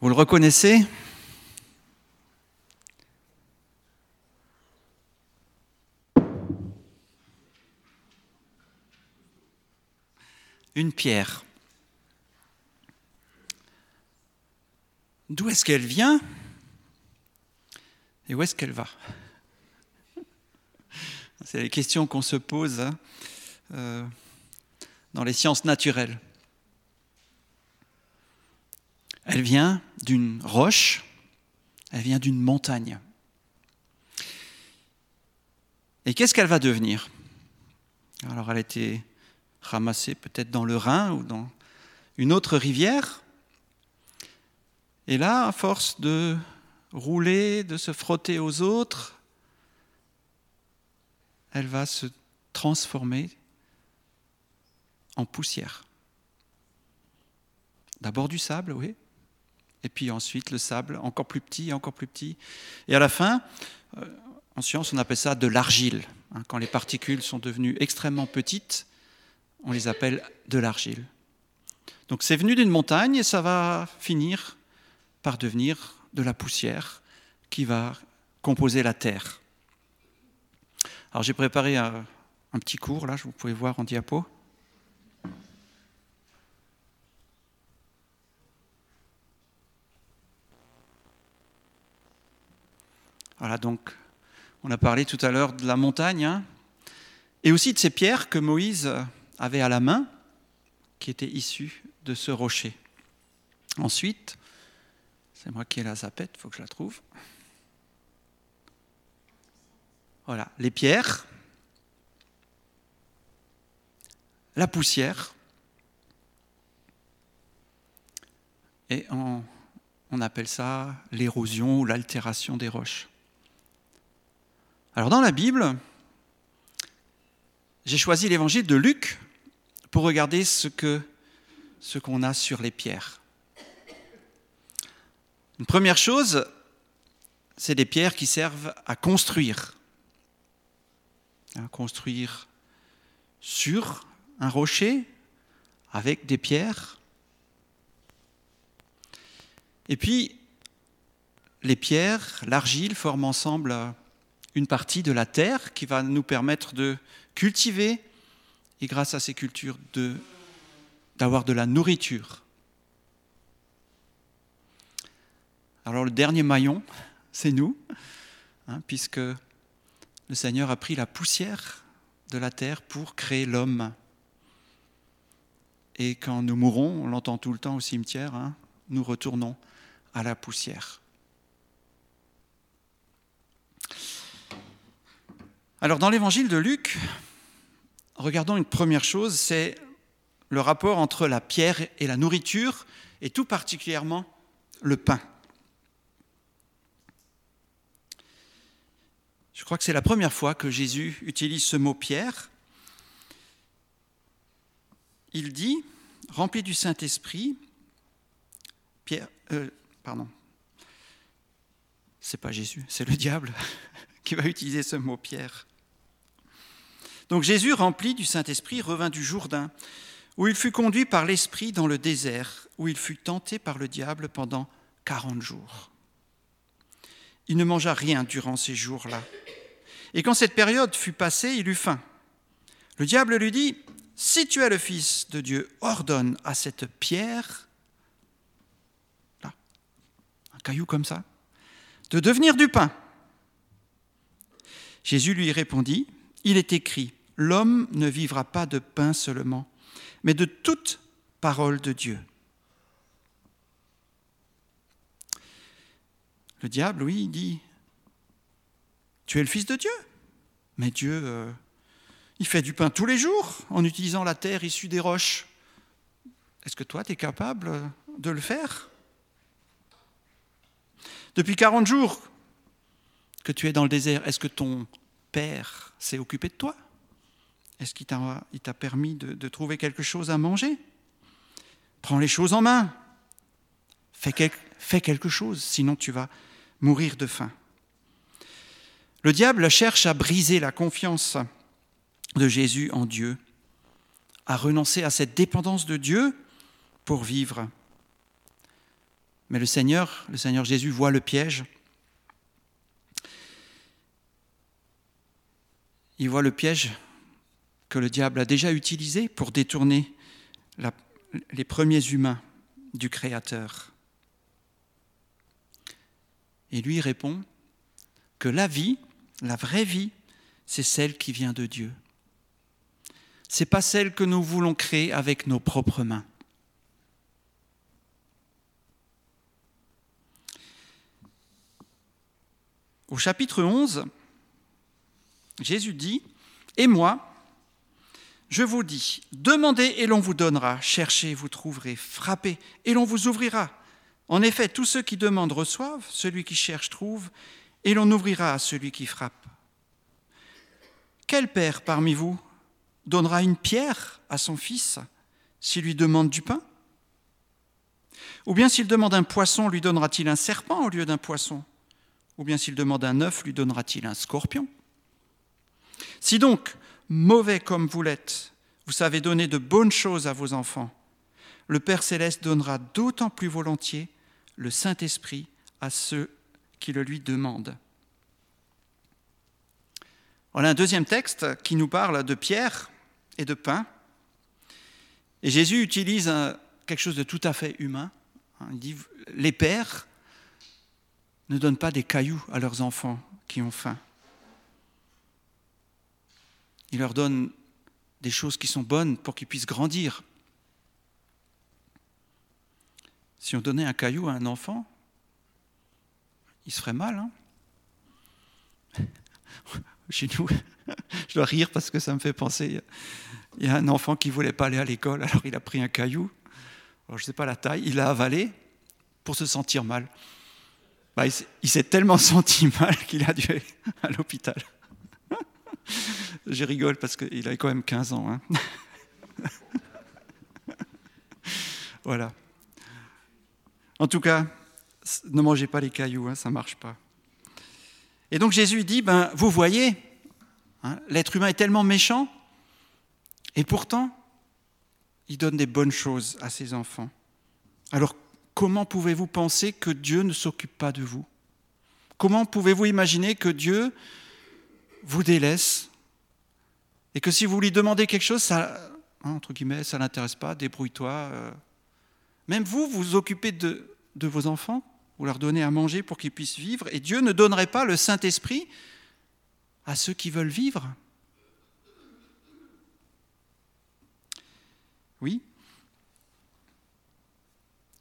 Vous le reconnaissez? Une pierre. D'où est-ce qu'elle vient? Et où est-ce qu'elle va? C'est les questions qu'on se pose hein, euh, dans les sciences naturelles. Elle vient d'une roche, elle vient d'une montagne. Et qu'est-ce qu'elle va devenir? Alors elle a été ramassée peut-être dans le Rhin ou dans une autre rivière. Et là, à force de rouler, de se frotter aux autres, elle va se transformer en poussière. D'abord du sable, oui, et puis ensuite le sable, encore plus petit, encore plus petit. Et à la fin, euh, en science, on appelle ça de l'argile. Hein. Quand les particules sont devenues extrêmement petites, on les appelle de l'argile. Donc c'est venu d'une montagne et ça va finir par devenir de la poussière qui va composer la terre. Alors j'ai préparé un, un, petit cours, là, vous pouvez voir en diapo. Voilà, donc on a parlé tout à l'heure de la montagne, hein, et aussi de ces pierres que Moïse avait à la main, qui étaient issues de ce rocher. Ensuite, c'est moi qui ai la zapette, il faut que je la trouve. Voilà, les pierres, la poussière, et on, on appelle ça l'érosion ou l'altération des roches. Alors dans la Bible, j'ai choisi l'évangile de Luc pour regarder ce qu'on a sur les pierres. Une première chose, c'est des pierres qui servent à construire. À construire sur un rocher avec des pierres. Et puis, les pierres, l'argile forment ensemble une partie de la terre qui va nous permettre de cultiver et grâce à ces cultures d'avoir de, la nourriture. Alors le dernier maillon, c'est nous, hein, puisque le Seigneur a pris la poussière de la terre pour créer l'homme. Et quand nous mourrons, on l'entend tout le temps au cimetière, hein, nous retournons à la poussière. Alors dans l'évangile de Luc, regardons une première chose, c'est le rapport entre la pierre et la nourriture, et tout particulièrement le pain. Je crois que c'est la première fois que Jésus utilise ce mot pierre. Il dit, rempli du Saint-Esprit, Pierre, euh, pardon, c'est pas Jésus, c'est le diable qui va utiliser ce mot pierre. Donc Jésus, rempli du Saint-Esprit, revint du Jourdain, où il fut conduit par l'Esprit dans le désert, où il fut tenté par le diable pendant quarante jours. Il ne mangea rien durant ces jours-là. Et quand cette période fut passée, il eut faim. Le diable lui dit, Si tu es le Fils de Dieu, ordonne à cette pierre, là, un caillou comme ça, de devenir du pain. Jésus lui répondit, Il est écrit, L'homme ne vivra pas de pain seulement, mais de toute parole de Dieu. Le diable, oui, dit, tu es le Fils de Dieu. Mais Dieu, euh, il fait du pain tous les jours en utilisant la terre issue des roches. Est-ce que toi, tu es capable de le faire? Depuis 40 jours que tu es dans le désert, est-ce que ton Père s'est occupé de toi? Est-ce qu'il t'a permis de, trouver quelque chose à manger? Prends les choses en main. Fais, fais quelque chose, sinon tu vas mourir de faim. Le diable cherche à briser la confiance de Jésus en Dieu, à renoncer à cette dépendance de Dieu pour vivre. Mais le Seigneur, le Seigneur Jésus voit le piège. Il voit le piège que le diable a déjà utilisé pour détourner les premiers humains du Créateur. Et lui répond que la vie, la vraie vie, c'est celle qui vient de Dieu. Ce n'est pas celle que nous voulons créer avec nos propres mains. Au chapitre 11, Jésus dit, Et moi, je vous dis, demandez et l'on vous donnera, cherchez, vous trouverez, frappez et l'on vous ouvrira. En effet, tous ceux qui demandent reçoivent, celui qui cherche trouve, et l'on ouvrira à celui qui frappe. Quel père parmi vous donnera une pierre à son fils s'il lui demande du pain? Ou bien s'il demande un poisson, lui donnera-t-il un serpent au lieu d'un poisson? Ou bien s'il demande un œuf, lui donnera-t-il un scorpion? Si donc, mauvais comme vous l'êtes, vous savez donner de bonnes choses à vos enfants, le Père céleste donnera d'autant plus volontiers le Saint-Esprit à ceux qui le lui demandent. Voilà un deuxième texte qui nous parle de pierre et de pain. Et Jésus utilise quelque chose de tout à fait humain. Il dit, les pères ne donnent pas des cailloux à leurs enfants qui ont faim. Ils leur donnent des choses qui sont bonnes pour qu'ils puissent grandir. Si on donnait un caillou à un enfant, il se ferait mal. Hein Chez nous, je dois rire parce que ça me fait penser. Il y a un enfant qui ne voulait pas aller à l'école, alors il a pris un caillou. je ne sais pas la taille, il l'a avalé pour se sentir mal. Bah, il s'est tellement senti mal qu'il a dû aller à l'hôpital. Je rigole parce qu'il avait quand même 15 ans. Hein. voilà. En tout cas, ne mangez pas les cailloux, hein, ça ne marche pas. Et donc Jésus dit, ben, vous voyez, hein, l'être humain est tellement méchant, et pourtant, il donne des bonnes choses à ses enfants. Alors, comment pouvez-vous penser que Dieu ne s'occupe pas de vous? Comment pouvez-vous imaginer que Dieu vous délaisse et que si vous lui demandez quelque chose, ça, hein, entre ça l'intéresse pas, débrouille-toi. Euh. Même vous, vous vous occupez de, de vos enfants, vous leur donnez à manger pour qu'ils puissent vivre, et Dieu ne donnerait pas le Saint-Esprit à ceux qui veulent vivre. Oui.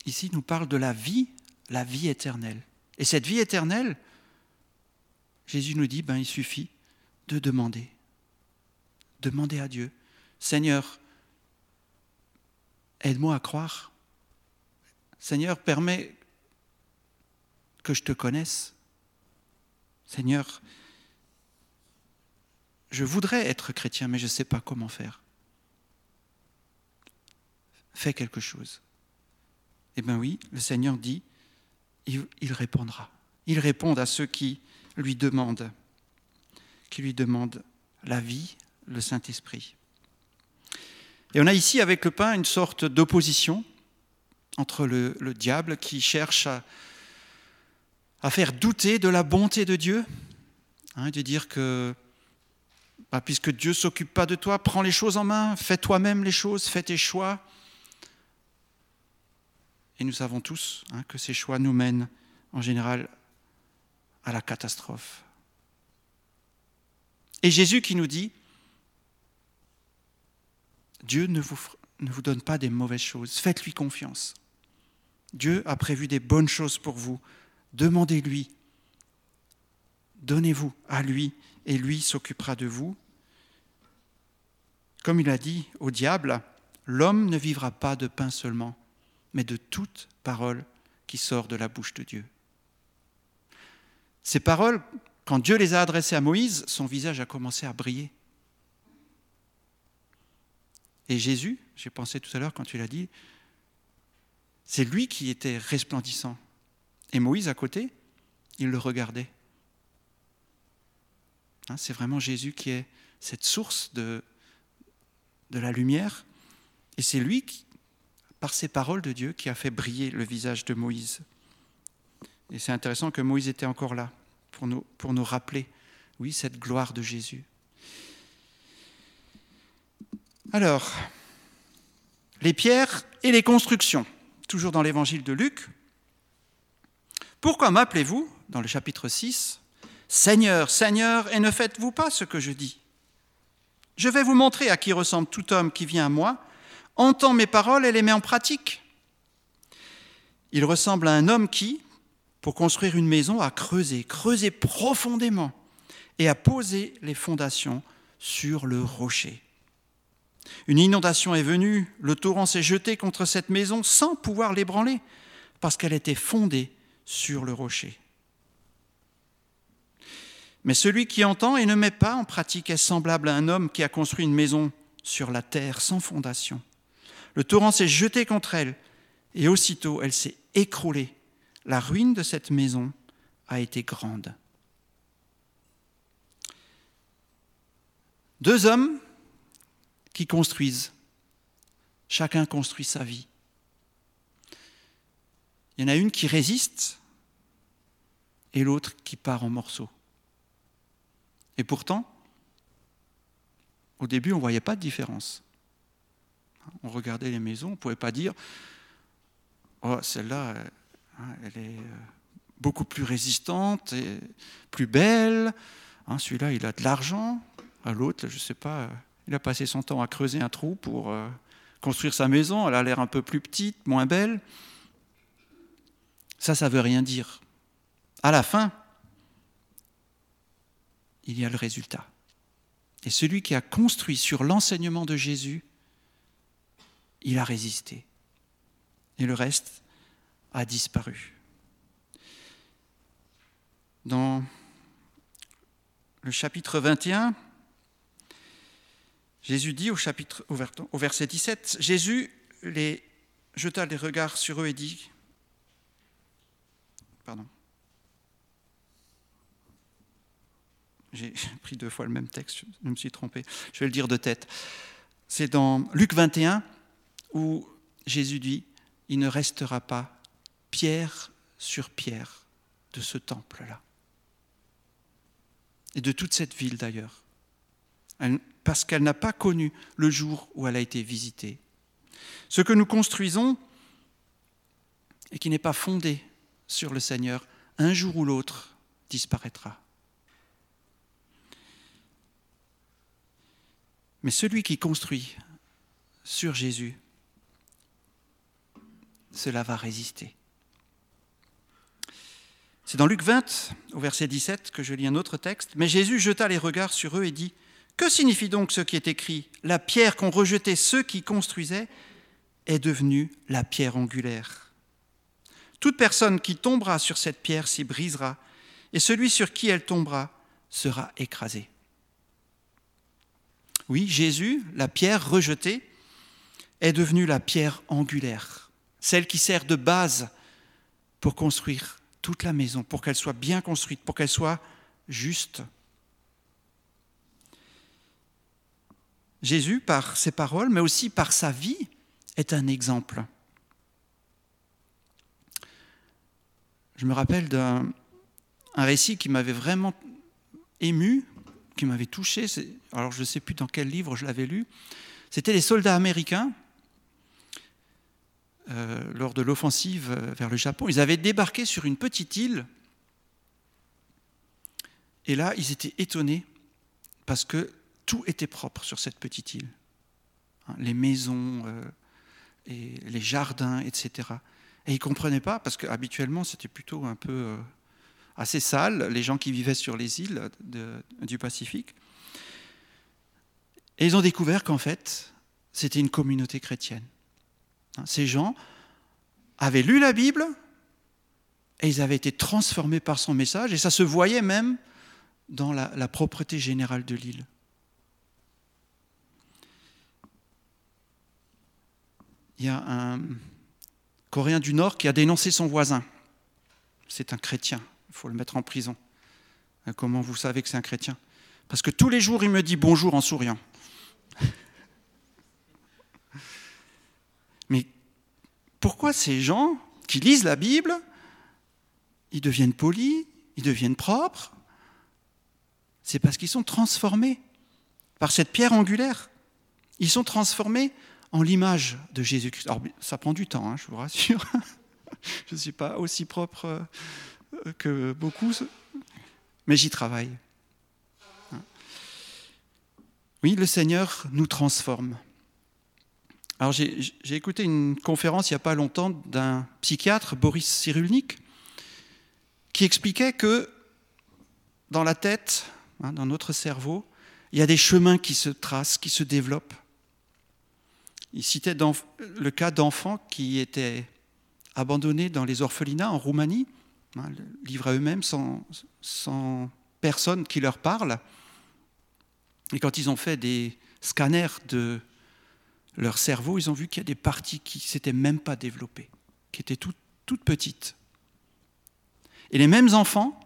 Ici, il nous parle de la vie, la vie éternelle. Et cette vie éternelle, Jésus nous dit, ben, il suffit de demander. Demander à Dieu, Seigneur, aide-moi à croire. Seigneur, permets que je te connaisse. Seigneur, je voudrais être chrétien, mais je ne sais pas comment faire. Fais quelque chose. Eh bien oui, le Seigneur dit, il, répondra. Il répond à ceux qui lui demandent qui lui demande la vie, le Saint-Esprit. Et on a ici avec le pain une sorte d'opposition entre le, diable qui cherche à, faire douter de la bonté de Dieu, hein, de dire que bah, puisque Dieu ne s'occupe pas de toi, prends les choses en main, fais toi-même les choses, fais tes choix. Et nous savons tous hein, que ces choix nous mènent en général à la catastrophe. Et Jésus qui nous dit, Dieu ne vous, ne vous donne pas des mauvaises choses, faites-lui confiance. Dieu a prévu des bonnes choses pour vous. Demandez-lui, donnez-vous à lui, et lui s'occupera de vous. Comme il a dit au diable, l'homme ne vivra pas de pain seulement, mais de toute parole qui sort de la bouche de Dieu. Ces paroles quand Dieu les a adressés à Moïse, son visage a commencé à briller. Et Jésus, j'ai pensé tout à l'heure quand tu l'as dit, c'est lui qui était resplendissant. Et Moïse à côté, il le regardait. Hein, c'est vraiment Jésus qui est cette source de, de la lumière. Et c'est lui, qui, par ces paroles de Dieu, qui a fait briller le visage de Moïse. Et c'est intéressant que Moïse était encore là pour nous, pour nous rappeler, oui, cette gloire de Jésus. Alors, les pierres et les constructions, toujours dans l'évangile de Luc. Pourquoi m'appelez-vous, dans le chapitre 6, Seigneur, Seigneur, et ne faites-vous pas ce que je dis? Je vais vous montrer à qui ressemble tout homme qui vient à moi, entend mes paroles et les met en pratique. Il ressemble à un homme qui, pour construire une maison, a creusé, creusé profondément et a posé les fondations sur le rocher. Une inondation est venue, le torrent s'est jeté contre cette maison sans pouvoir l'ébranler, parce qu'elle était fondée sur le rocher. Mais celui qui entend et ne met pas en pratique est semblable à un homme qui a construit une maison sur la terre sans fondation. Le torrent s'est jeté contre elle, et aussitôt elle s'est écroulée. La ruine de cette maison a été grande. Deux hommes qui construisent. Chacun construit sa vie. Il y en a une qui résiste et l'autre qui part en morceaux. Et pourtant, au début, on ne voyait pas de différence. On regardait les maisons, on ne pouvait pas dire Oh, celle-là, hein, elle est euh, beaucoup plus résistante et plus belle. Hein, celui-là, il a de l'argent. À l'autre, je ne sais pas, il a passé son temps à creuser un trou pour euh, construire sa maison. Elle a l'air un peu plus petite, moins belle. Ça, ça veut rien dire. À la fin, il y a le résultat. Et celui qui a construit sur l'enseignement de Jésus, il a résisté. Et le reste a disparu. Dans le chapitre 21, Jésus dit au, chapitre, au verset 17, Jésus les jeta les regards sur eux et dit, pardon, j'ai pris deux fois le même texte, je me suis trompé, je vais le dire de tête. C'est dans Luc 21 où Jésus dit, il ne restera pas pierre sur pierre de ce temple-là. Et de toute cette ville d'ailleurs parce qu'elle n'a pas connu le jour où elle a été visitée. Ce que nous construisons et qui n'est pas fondé sur le Seigneur, un jour ou l'autre disparaîtra. Mais celui qui construit sur Jésus, cela va résister. C'est dans Luc 20, au verset 17, que je lis un autre texte. Mais Jésus jeta les regards sur eux et dit, que signifie donc ce qui est écrit La pierre qu'ont rejetée ceux qui construisaient est devenue la pierre angulaire. Toute personne qui tombera sur cette pierre s'y brisera, et celui sur qui elle tombera sera écrasé. Oui, Jésus, la pierre rejetée, est devenue la pierre angulaire, celle qui sert de base pour construire toute la maison, pour qu'elle soit bien construite, pour qu'elle soit juste. Jésus, par ses paroles, mais aussi par sa vie, est un exemple. Je me rappelle d'un récit qui m'avait vraiment ému, qui m'avait touché. Alors je ne sais plus dans quel livre je l'avais lu. C'était les soldats américains euh, lors de l'offensive vers le Japon. Ils avaient débarqué sur une petite île. Et là, ils étaient étonnés parce que tout était propre sur cette petite île. Hein, les maisons, euh, les jardins, etc. Et ils ne comprenaient pas, parce qu'habituellement c'était plutôt un peu euh, assez sale, les gens qui vivaient sur les îles du Pacifique. Et ils ont découvert qu'en fait, c'était une communauté chrétienne. Hein, ces gens avaient lu la Bible et ils avaient été transformés par son message, et ça se voyait même dans la propreté générale de l'île. Il y a un Coréen du Nord qui a dénoncé son voisin. C'est un chrétien, il faut le mettre en prison. Euh, comment vous savez que c'est un chrétien? Parce que tous les jours, il me dit bonjour en souriant. Mais pourquoi ces gens qui lisent la Bible ils deviennent polis, ils deviennent propres, c'est parce qu'ils sont transformés par cette pierre angulaire. Ils sont transformés en l'image de Jésus-Christ. Alors, ça prend du temps, hein, je vous rassure. je ne suis pas aussi propre euh, que beaucoup, mais j'y travaille. Oui, le Seigneur nous transforme. Alors j'ai écouté une conférence il n'y a pas longtemps d'un psychiatre, Boris Cyrulnik, qui expliquait que dans la tête, hein, dans notre cerveau, il y a des chemins qui se tracent, qui se développent. Il citait le cas d'enfants qui étaient abandonnés dans les orphelinats en Roumanie, hein, livrés à eux-mêmes sans, personne qui leur parle. Et quand ils ont fait des scanners de leur cerveau, ils ont vu qu'il y a des parties qui ne s'étaient même pas développées, qui étaient toutes petites. Et les mêmes enfants,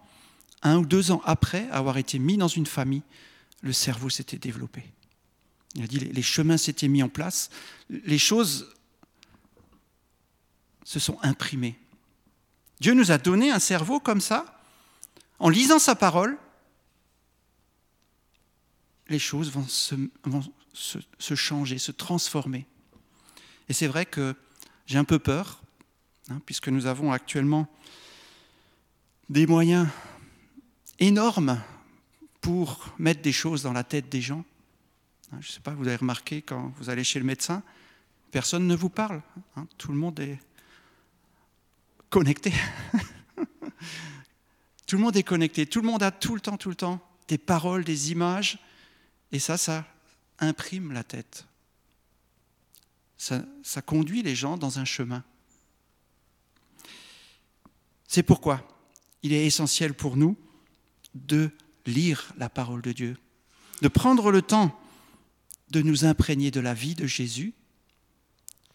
un ou deux ans après avoir été mis dans une famille, le cerveau s'était développé. Il a dit les chemins s'étaient mis en place, les choses se sont imprimées. Dieu nous a donné un cerveau comme ça, en lisant sa parole, les choses vont se, changer, se transformer. Et c'est vrai que j'ai un peu peur, hein, puisque nous avons actuellement des moyens énormes pour mettre des choses dans la tête des gens. Hein, je ne sais pas, vous avez remarqué quand vous allez chez le médecin, personne ne vous parle. Hein, tout le monde est connecté. tout le monde est connecté. Tout le monde a tout le temps, tout le temps des paroles, des images. Et ça, ça imprime la tête. Ça, ça conduit les gens dans un chemin. C'est pourquoi il est essentiel pour nous de lire la parole de Dieu, de prendre le temps de nous imprégner de la vie de Jésus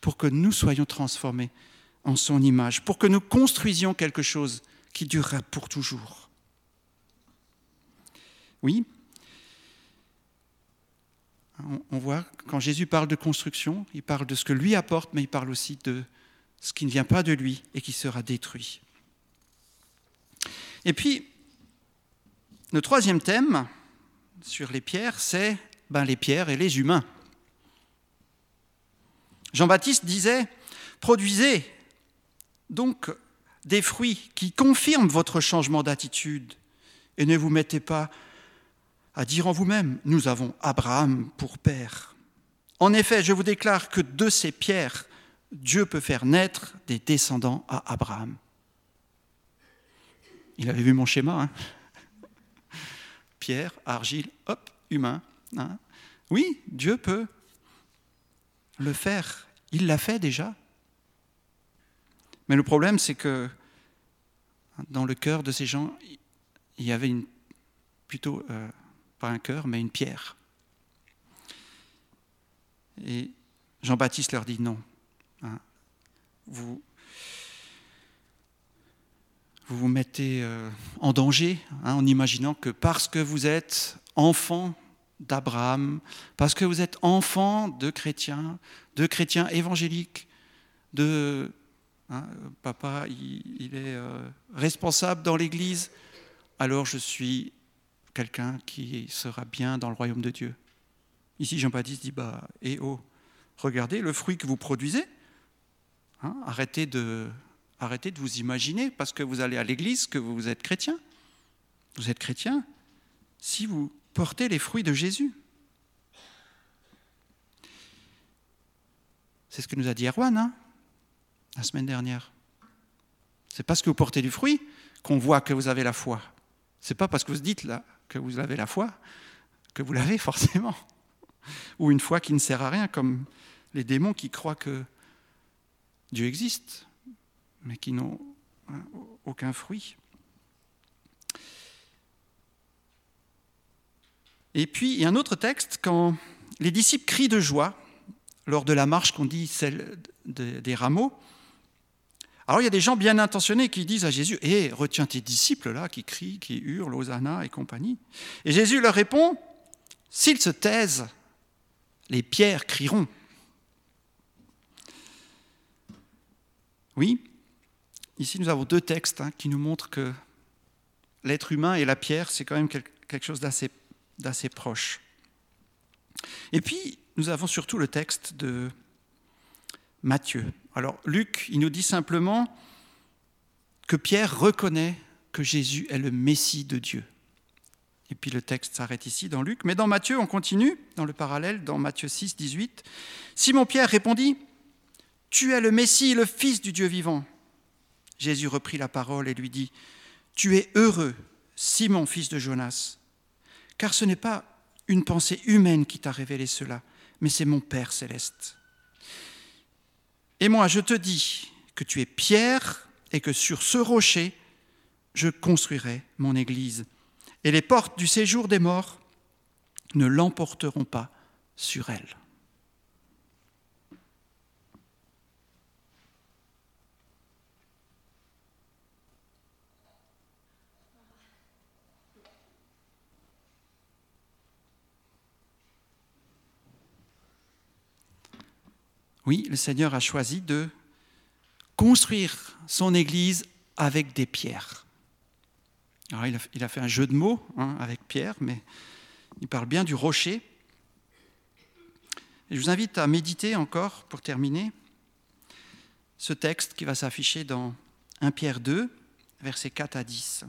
pour que nous soyons transformés en son image, pour que nous construisions quelque chose qui durera pour toujours. Oui, on voit quand Jésus parle de construction, il parle de ce que lui apporte, mais il parle aussi de ce qui ne vient pas de lui et qui sera détruit. Et puis, le troisième thème sur les pierres, c'est ben, les pierres et les humains. Jean-Baptiste disait, produisez donc des fruits qui confirment votre changement d'attitude et ne vous mettez pas à dire en vous-même, nous avons Abraham pour père. En effet, je vous déclare que de ces pierres, Dieu peut faire naître des descendants à Abraham. Il avait vu mon schéma. Hein Pierre, argile, hop, humain. Hein? Oui, Dieu peut le faire. Il l'a fait déjà. Mais le problème, c'est que dans le cœur de ces gens, il y avait une, plutôt euh, pas un cœur, mais une pierre. Et Jean-Baptiste leur dit non. Hein? vous, vous mettez euh, en danger hein, en imaginant que parce que vous êtes enfant d'Abraham, parce que vous êtes enfant de chrétiens, de chrétiens évangéliques, de hein, papa, il, est euh, responsable dans l'Église, alors je suis quelqu'un qui sera bien dans le royaume de Dieu. Ici, Jean-Baptiste dit, bah, eh oh, regardez le fruit que vous produisez. Hein, arrêtez, de, arrêtez de vous imaginer, parce que vous allez à l'église, que vous êtes chrétien. Vous êtes chrétien si vous portez les fruits de Jésus. C'est ce que nous a dit Erwan hein, la semaine dernière. C'est parce que vous portez du fruit qu'on voit que vous avez la foi. C'est pas parce que vous dites là que vous avez la foi que vous l'avez forcément. Ou une foi qui ne sert à rien, comme les démons qui croient que Dieu existe, mais qui n'ont hein, aucun fruit. Et puis, il y a un autre texte, quand les disciples crient de joie, lors de la marche qu'on dit celle des rameaux, alors il y a des gens bien intentionnés qui disent à Jésus Hé, retiens tes disciples là, qui crient, qui hurlent, Hosanna et compagnie. Et Jésus leur répond S'ils se taisent, les pierres crieront. Oui, ici nous avons deux textes hein, qui nous montrent que l'être humain et la pierre, c'est quand même quelque chose d'assez proche. Et puis, nous avons surtout le texte de Matthieu. Alors, Luc, il nous dit simplement que Pierre reconnaît que Jésus est le Messie de Dieu. Et puis le texte s'arrête ici dans Luc. Mais dans Matthieu, on continue, dans le parallèle, dans Matthieu 6, 18. Simon-Pierre répondit, Tu es le Messie, le Fils du Dieu vivant. Jésus reprit la parole et lui dit, Tu es heureux, Simon, fils de Jonas, car ce n'est pas une pensée humaine qui t'a révélé cela, mais c'est mon Père céleste. Et moi, je te dis que tu es Pierre et que sur ce rocher, je construirai mon Église et les portes du séjour des morts ne l'emporteront pas sur elle. Oui, le Seigneur a choisi de construire son Église avec des pierres. Il, a, fait un jeu de mots hein, avec Pierre, mais il parle bien du rocher. je vous invite à méditer encore, pour terminer, ce texte qui va s'afficher dans 1 Pierre 2, versets 4 à 10.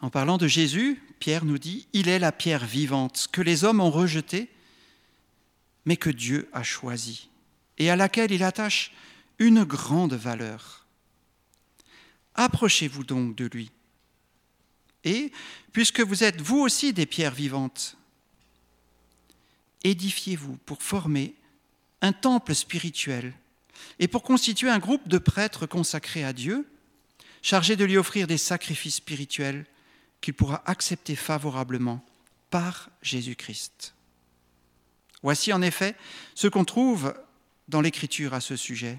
En parlant de Jésus, Pierre nous dit, Il est la pierre vivante que les hommes ont rejetée, mais que Dieu a choisie, et à laquelle il attache une grande valeur. Approchez-vous donc de lui. Et, puisque vous êtes vous aussi des pierres vivantes, édifiez-vous pour former un temple spirituel et pour constituer un groupe de prêtres consacrés à Dieu, chargés de lui offrir des sacrifices spirituels qu'il pourra accepter favorablement par Jésus-Christ. Voici en effet ce qu'on trouve dans l'Écriture à ce sujet.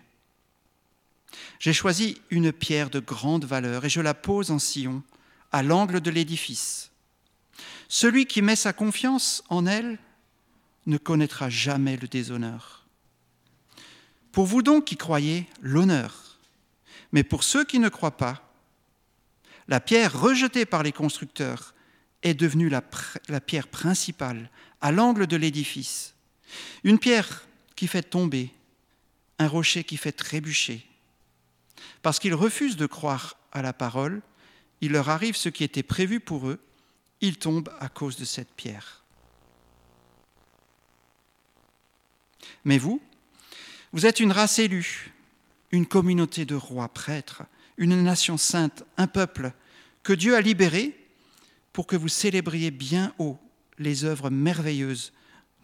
J'ai choisi une pierre de grande valeur et je la pose en sillon, à l'angle de l'édifice. Celui qui met sa confiance en elle ne connaîtra jamais le déshonneur. Pour vous donc qui croyez, l'honneur. Mais pour ceux qui ne croient pas, la pierre rejetée par les constructeurs est devenue la, pierre principale à l'angle de l'édifice. Une pierre qui fait tomber, un rocher qui fait trébucher, parce qu'ils refusent de croire à la parole, il leur arrive ce qui était prévu pour eux, ils tombent à cause de cette pierre. Mais vous, vous êtes une race élue, une communauté de rois, prêtres, une nation sainte, un peuple que Dieu a libéré pour que vous célébriez bien haut les œuvres merveilleuses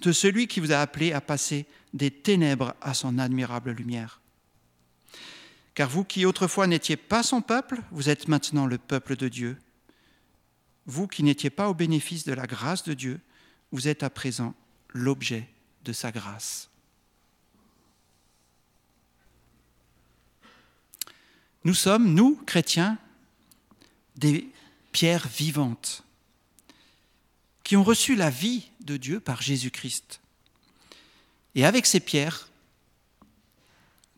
de celui qui vous a appelé à passer des ténèbres à son admirable lumière. Car vous qui autrefois n'étiez pas son peuple, vous êtes maintenant le peuple de Dieu. Vous qui n'étiez pas au bénéfice de la grâce de Dieu, vous êtes à présent l'objet de sa grâce. Nous sommes, nous, chrétiens, des pierres vivantes qui ont reçu la vie de Dieu par Jésus-Christ. Et avec ces pierres,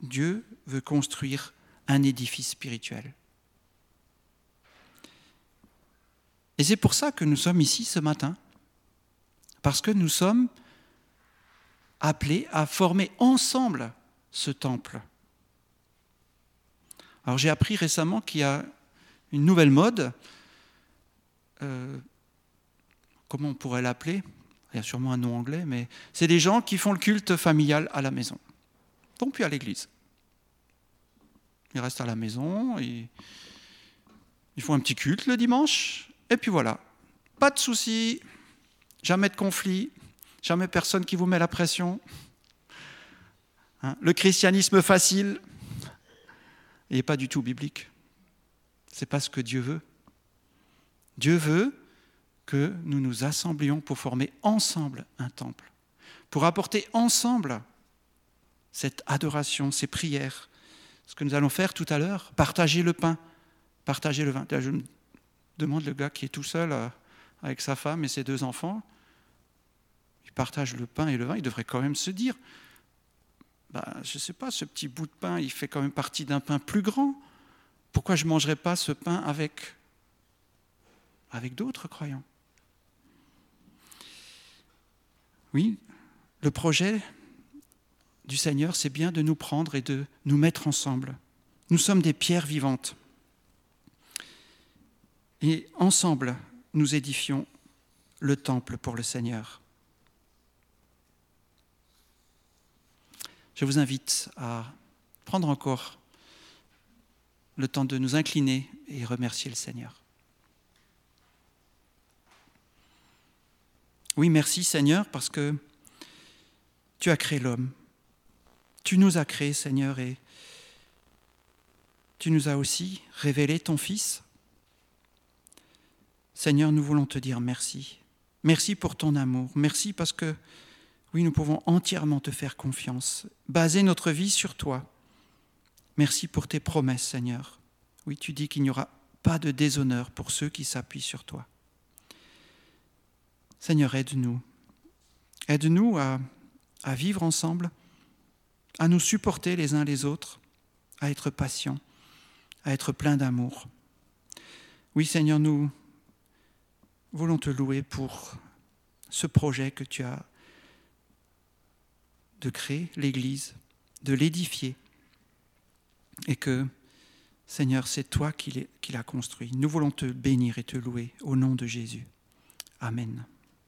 Dieu veut construire un édifice spirituel. Et c'est pour ça que nous sommes ici ce matin, parce que nous sommes appelés à former ensemble ce temple. Alors j'ai appris récemment qu'il y a une nouvelle mode, euh, comment on pourrait l'appeler? Il y a sûrement un nom anglais, mais c'est des gens qui font le culte familial à la maison, donc plus à l'église. Ils restent à la maison, ils, font un petit culte le dimanche, et puis voilà. Pas de soucis, jamais de conflit, jamais personne qui vous met la pression. Hein, le christianisme facile n'est pas du tout biblique. C'est pas ce que Dieu veut. Dieu veut que nous nous assemblions pour former ensemble un temple, pour apporter ensemble cette adoration, ces prières, ce que nous allons faire tout à l'heure, partager le pain, partager le vin. je me demande le gars qui est tout seul euh, avec sa femme et ses deux enfants, partage le pain et le vin, il devrait quand même se dire, bah, je ne sais pas, ce petit bout de pain, il fait quand même partie d'un pain plus grand. Pourquoi je ne mangerais pas ce pain avec, avec d'autres croyants? Oui, le projet du Seigneur, c'est bien de nous prendre et de nous mettre ensemble. Nous sommes des pierres vivantes. Et ensemble, nous édifions le temple pour le Seigneur. Je vous invite à prendre encore le temps de nous incliner et remercier le Seigneur. Oui, merci Seigneur, parce que tu as créé l'homme. Tu nous as créés, Seigneur, et tu nous as aussi révélé ton Fils. Seigneur, nous voulons te dire merci. Merci pour ton amour. Merci parce que, oui, nous pouvons entièrement te faire confiance, baser notre vie sur toi. Merci pour tes promesses, Seigneur. Oui, tu dis qu'il n'y aura pas de déshonneur pour ceux qui s'appuient sur toi. Seigneur, aide-nous. Aide-nous à, vivre ensemble, à nous supporter les uns les autres, à être patients, à être pleins d'amour. Oui, Seigneur, nous voulons te louer pour ce projet que tu as de créer l'Église, de l'édifier, et que, Seigneur, c'est toi qui l'as construit. Nous voulons te bénir et te louer au nom de Jésus. Amen.